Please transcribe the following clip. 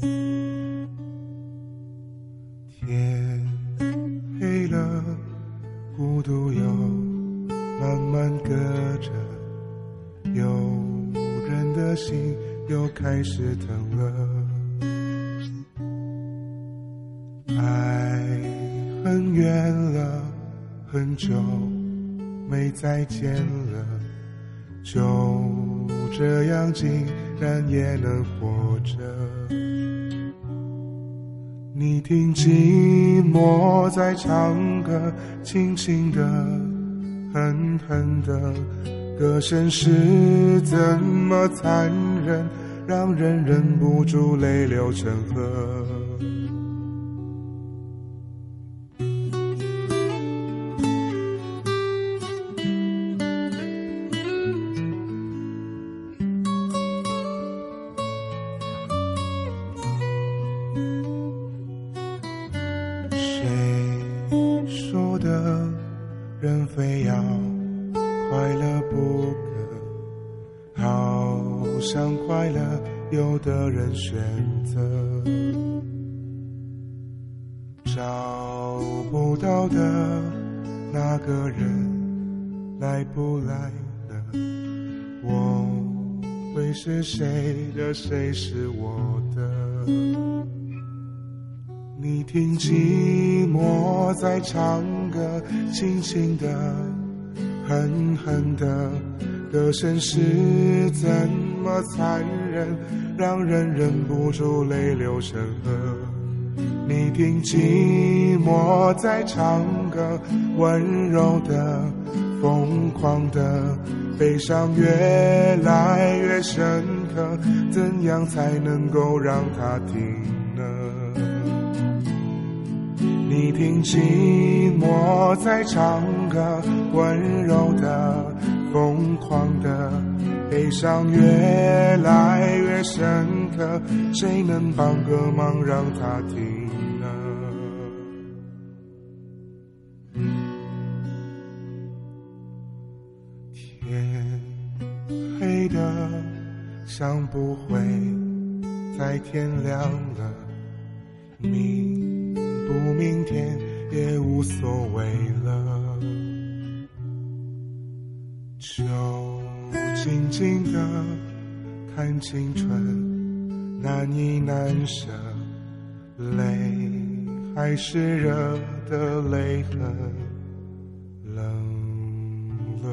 天黑了孤独又慢慢隔着有人的心又开始疼了。爱很远了很久没再见了就这样静然也能活着。你听寂寞在唱歌，轻轻的，狠狠的，歌声是怎么残忍，让人忍不住泪流成河。的人非要快乐不可？好像快乐有的人选择找不到的那个人来不来了？我会是谁的？谁是我的？你听寂寞在唱歌，轻轻的，狠狠的，歌声是怎么残忍，让人忍不住泪流成河。你听寂寞在唱歌，温柔的，疯狂的，悲伤越来越深刻，怎样才能够让它停呢？你听寂寞在唱歌，温柔的，疯狂的，悲伤越来越深刻，谁能帮个忙让它停呢？天黑的像不会再天亮了，明不明天也无所谓了，就静静的看青春难以难舍，泪还是热的泪痕冷了。